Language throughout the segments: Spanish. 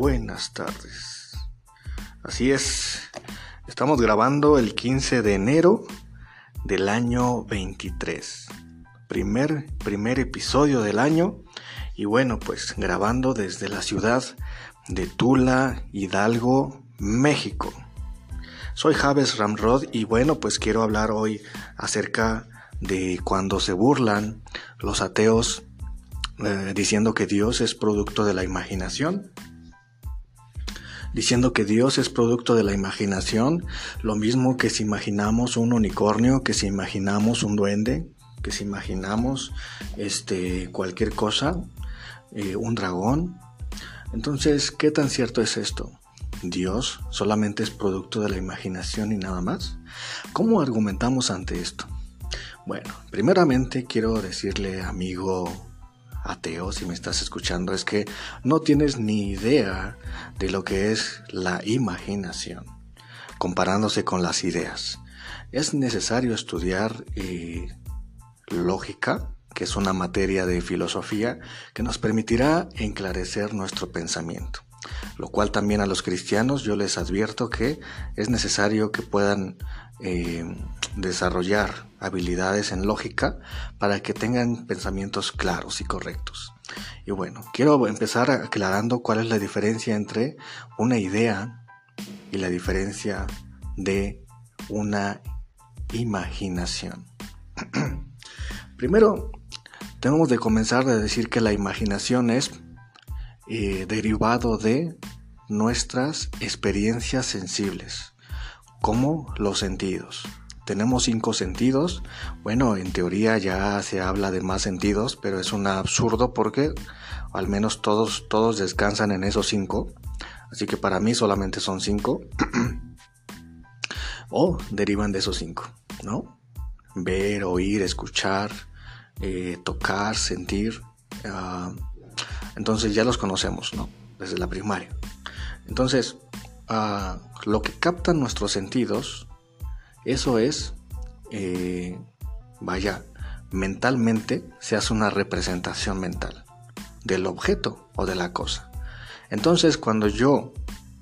buenas tardes. Así es, estamos grabando el 15 de enero del año 23. Primer, primer episodio del año y bueno, pues grabando desde la ciudad de Tula, Hidalgo, México. Soy Javes Ramrod y bueno, pues quiero hablar hoy acerca de cuando se burlan los ateos eh, diciendo que Dios es producto de la imaginación. Diciendo que Dios es producto de la imaginación, lo mismo que si imaginamos un unicornio, que si imaginamos un duende, que si imaginamos este, cualquier cosa, eh, un dragón. Entonces, ¿qué tan cierto es esto? ¿Dios solamente es producto de la imaginación y nada más? ¿Cómo argumentamos ante esto? Bueno, primeramente quiero decirle, amigo ateo, si me estás escuchando, es que no tienes ni idea de lo que es la imaginación, comparándose con las ideas. Es necesario estudiar eh, lógica, que es una materia de filosofía que nos permitirá enclarecer nuestro pensamiento. Lo cual también a los cristianos yo les advierto que es necesario que puedan eh, desarrollar habilidades en lógica para que tengan pensamientos claros y correctos. Y bueno, quiero empezar aclarando cuál es la diferencia entre una idea y la diferencia de una imaginación. Primero, tenemos de comenzar a decir que la imaginación es eh, derivado de nuestras experiencias sensibles, como los sentidos tenemos cinco sentidos. Bueno, en teoría ya se habla de más sentidos, pero es un absurdo porque al menos todos, todos descansan en esos cinco. Así que para mí solamente son cinco. o derivan de esos cinco, ¿no? Ver, oír, escuchar, eh, tocar, sentir. Ah, entonces ya los conocemos, ¿no? Desde la primaria. Entonces, ah, lo que captan nuestros sentidos eso es, eh, vaya, mentalmente se hace una representación mental del objeto o de la cosa. Entonces, cuando yo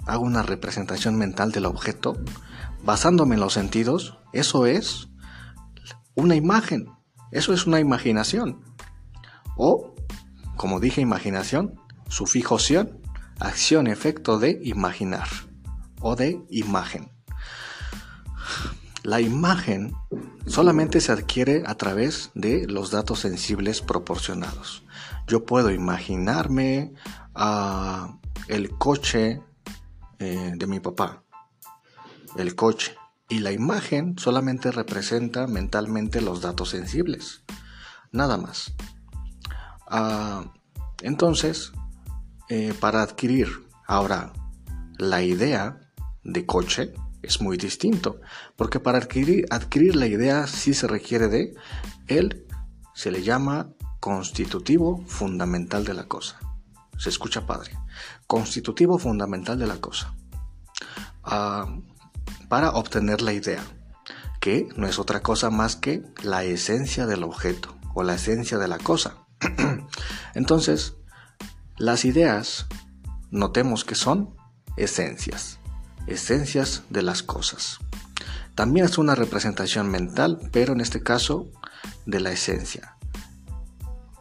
hago una representación mental del objeto, basándome en los sentidos, eso es una imagen, eso es una imaginación. O, como dije, imaginación, sufijoción, acción, efecto de imaginar o de imagen. La imagen solamente se adquiere a través de los datos sensibles proporcionados. Yo puedo imaginarme ah, el coche eh, de mi papá, el coche, y la imagen solamente representa mentalmente los datos sensibles, nada más. Ah, entonces, eh, para adquirir ahora la idea de coche, es muy distinto, porque para adquirir, la idea sí se requiere de él, se le llama constitutivo fundamental de la cosa. Se escucha padre. Constitutivo fundamental de la cosa. Ah, para obtener la idea, que no es otra cosa más que la esencia del objeto o la esencia de la cosa. Entonces, las ideas, notemos que son esencias esencias de las cosas. También es una representación mental, pero en este caso de la esencia.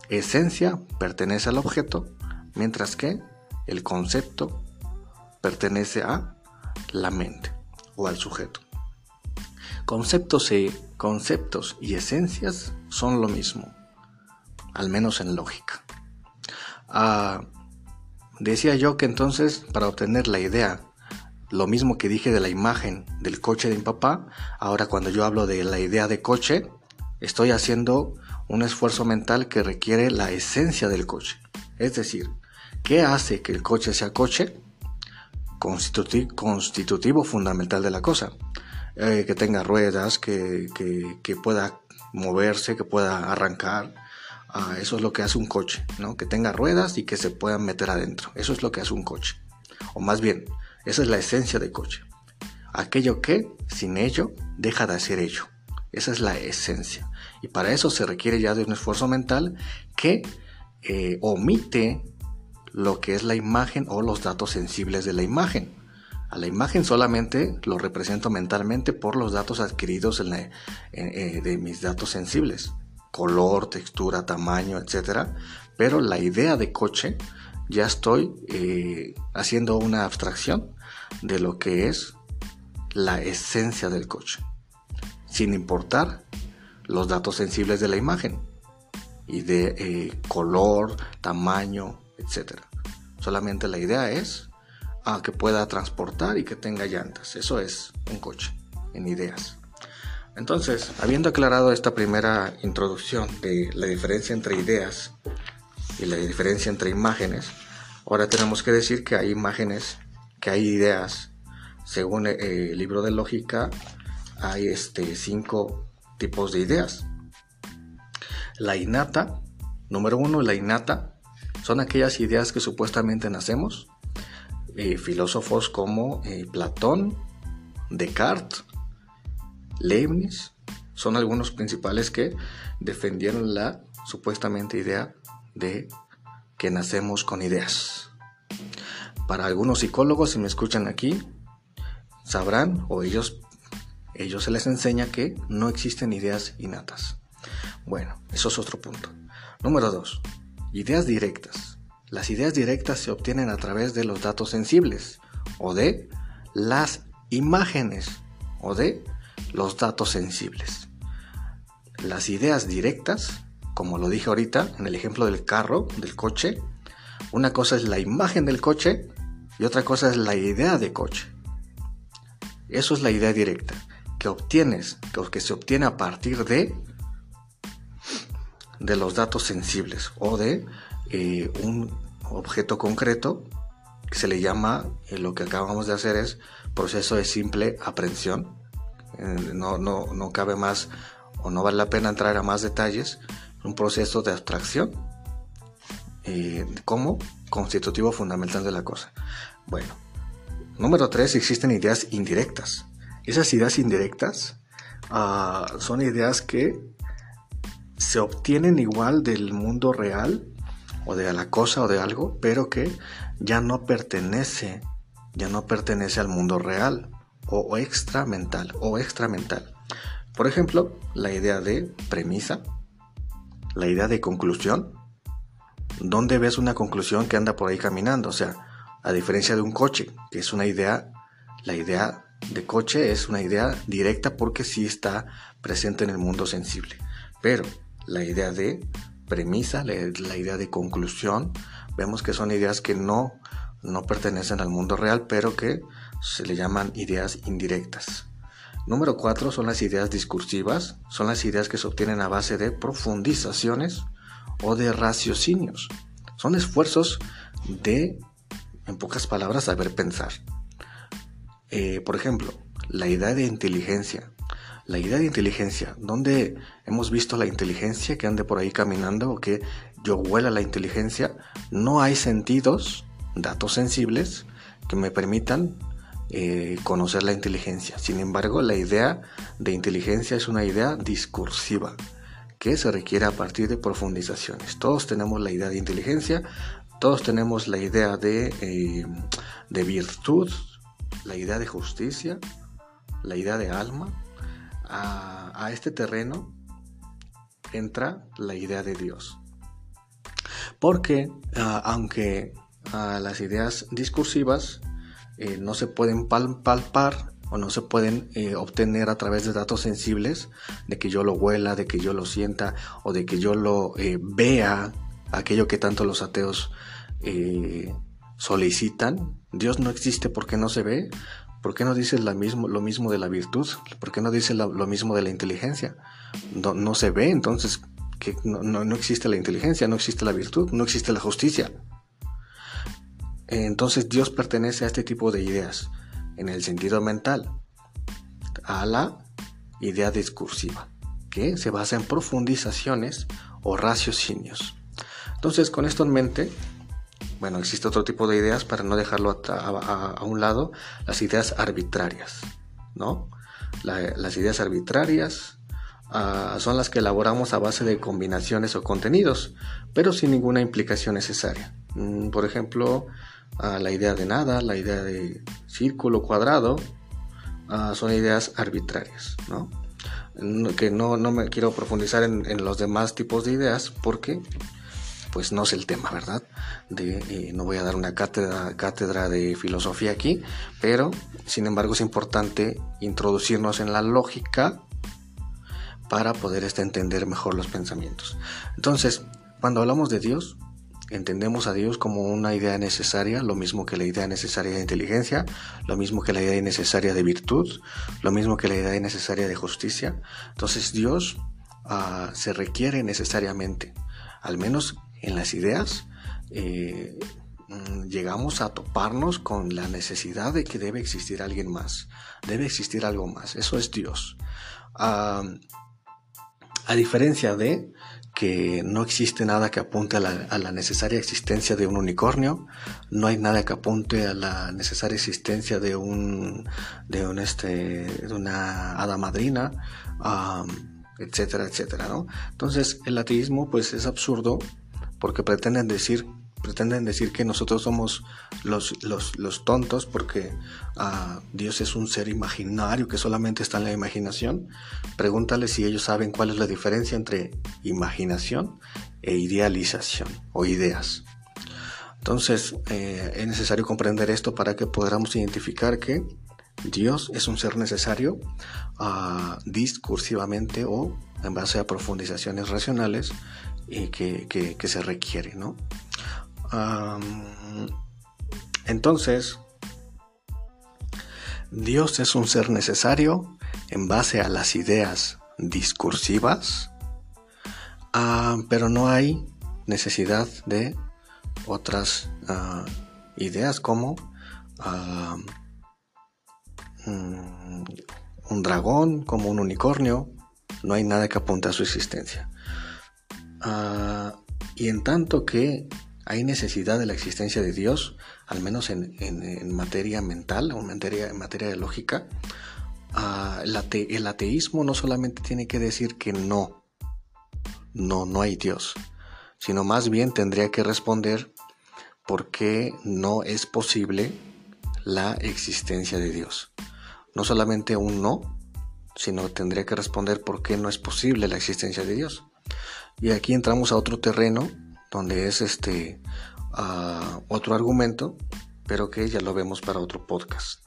Esencia pertenece al objeto, mientras que el concepto pertenece a la mente o al sujeto. Conceptos y, conceptos y esencias son lo mismo, al menos en lógica. Ah, decía yo que entonces para obtener la idea lo mismo que dije de la imagen del coche de mi papá, ahora cuando yo hablo de la idea de coche, estoy haciendo un esfuerzo mental que requiere la esencia del coche. Es decir, ¿qué hace que el coche sea coche? constitutivo fundamental de la cosa. Eh, que tenga ruedas, que, pueda moverse, que pueda arrancar. Ah, eso es lo que hace un coche, ¿no? Que tenga ruedas y que se puedan meter adentro. Eso es lo que hace un coche. O más bien, esa es la esencia del coche. Aquello que, sin ello, deja de ser ello. Esa es la esencia. Y para eso se requiere ya de un esfuerzo mental que eh, omite lo que es la imagen o los datos sensibles de la imagen. A la imagen solamente lo represento mentalmente por los datos adquiridos eh, de mis datos sensibles, color, textura, tamaño, etc. Pero la idea de coche ya estoy eh, haciendo una abstracción de lo que es la esencia del coche, sin importar los datos sensibles de la imagen y de eh, color, tamaño, etc. Solamente la idea es ah, que pueda transportar y que tenga llantas. Eso es un coche, en ideas. Entonces, habiendo aclarado esta primera introducción de la diferencia entre ideas y la diferencia entre imágenes, ahora tenemos que decir que hay imágenes, que hay ideas. Según eh, el libro de lógica, hay este, cinco tipos de ideas. La innata, número uno, la innata, son aquellas ideas que supuestamente nacemos. Eh, filósofos como eh, Platón, Descartes, Leibniz, son algunos principales que defendieron la supuestamente idea de que nacemos con ideas. Para algunos psicólogos, si me escuchan aquí, sabrán o ellos, ellos se les enseña que no existen ideas innatas. Bueno, eso es otro punto. Número 2. Ideas directas. Las ideas directas se obtienen a través de los datos sensibles o de las imágenes o de los datos sensibles. Las ideas directas como lo dije ahorita en el ejemplo del carro, del coche, una cosa es la imagen del coche y otra cosa es la idea de coche. Eso es la idea directa, que obtienes, que se obtiene a partir de, de los datos sensibles o de eh, un objeto concreto que se le llama, eh, lo que acabamos de hacer es proceso de simple aprehensión. Eh, no, no, no cabe más o no vale la pena entrar a más detalles, un proceso de abstracción eh, como constitutivo fundamental de la cosa. Bueno, número tres, existen ideas indirectas. Esas ideas indirectas ah, son ideas que se obtienen igual del mundo real o de la cosa o de algo, pero que ya no pertenece, ya no pertenece al mundo real o, o extramental o extramental. Por ejemplo, la idea de premisa, la idea de conclusión. ¿Dónde ves una conclusión que anda por ahí caminando? O sea, a diferencia de un coche, que es una idea, la idea de coche es una idea directa porque sí está presente en el mundo sensible. Pero la idea de premisa, la, idea de conclusión, vemos que son ideas que no, no pertenecen al mundo real, pero que se le llaman ideas indirectas. Número 4 son las ideas discursivas, son las ideas que se obtienen a base de profundizaciones o de raciocinios. Son esfuerzos de, en pocas palabras, saber pensar. Eh, por ejemplo, la idea de inteligencia. La idea de inteligencia, donde hemos visto la inteligencia que ande por ahí caminando o que yo huela la inteligencia, no hay sentidos, datos sensibles, que me permitan eh, conocer la inteligencia. Sin embargo, la idea de inteligencia es una idea discursiva que se requiere a partir de profundizaciones. Todos tenemos la idea de inteligencia, todos tenemos la idea de, eh, de virtud, la idea de justicia, la idea de alma. A, este terreno entra la idea de Dios. Porque ah, aunque ah, las ideas discursivas eh, no se pueden palpar o no se pueden eh, obtener a través de datos sensibles, de que yo lo huela, de que yo lo sienta o de que yo lo eh, vea, aquello que tanto los ateos solicitan. Dios no existe porque no se ve. ¿Por qué no dices lo mismo, lo mismo de la virtud? ¿Por qué no dices lo, mismo de la inteligencia? No, se ve, entonces que no existe la inteligencia, no existe la virtud, no existe la justicia. Entonces Dios pertenece a este tipo de ideas, en el sentido mental, a la idea discursiva, que se basa en profundizaciones o raciocinios. Entonces, con esto en mente, bueno, existe otro tipo de ideas para no dejarlo a, un lado, las ideas arbitrarias, ¿no? las ideas arbitrarias ah, son las que elaboramos a base de combinaciones o contenidos, pero sin ninguna implicación necesaria. Mm, por ejemplo, la idea de nada, la idea de círculo cuadrado, ah, son ideas arbitrarias, ¿no? Que no, me quiero profundizar en, en los demás tipos de ideas porque pues no es el tema, ¿verdad? De, eh, no voy a dar una cátedra, cátedra de filosofía aquí, pero sin embargo es importante introducirnos en la lógica para poder este, entender mejor los pensamientos. Entonces, cuando hablamos de Dios, entendemos a Dios como una idea necesaria, lo mismo que la idea necesaria de inteligencia, lo mismo que la idea necesaria de virtud, lo mismo que la idea necesaria de justicia. Entonces Dios ah, se requiere necesariamente, al menos en las ideas, eh, mm, llegamos a toparnos con la necesidad de que debe existir alguien más, debe existir algo más, eso es Dios. a diferencia de que no existe nada que apunte a la, necesaria existencia de un unicornio, no hay nada que apunte a la necesaria existencia de un de un este de una hada madrina, etcétera, etcétera, ¿no? Entonces el ateísmo pues es absurdo porque pretenden decir pretenden decir que nosotros somos los, los, tontos porque ah, Dios es un ser imaginario que solamente está en la imaginación. Pregúntale si ellos saben cuál es la diferencia entre imaginación e idealización o ideas. Entonces eh, es necesario comprender esto para que podamos identificar que Dios es un ser necesario ah, discursivamente o en base a profundizaciones racionales y que, se requiere, ¿no? Entonces, Dios es un ser necesario en base a las ideas discursivas, pero no hay necesidad de otras ah, ideas como mm, un dragón, como un unicornio, no hay nada que apunte a su existencia. Ah, y en tanto que hay necesidad de la existencia de Dios, al menos en, materia mental o en materia, en materia de lógica, ah, el, el ateísmo no solamente tiene que decir que no, no, no hay Dios, sino más bien tendría que responder por qué no es posible la existencia de Dios. No solamente un no, sino tendría que responder por qué no es posible la existencia de Dios. Y aquí entramos a otro terreno donde es este otro argumento, pero que ya lo vemos para otro podcast.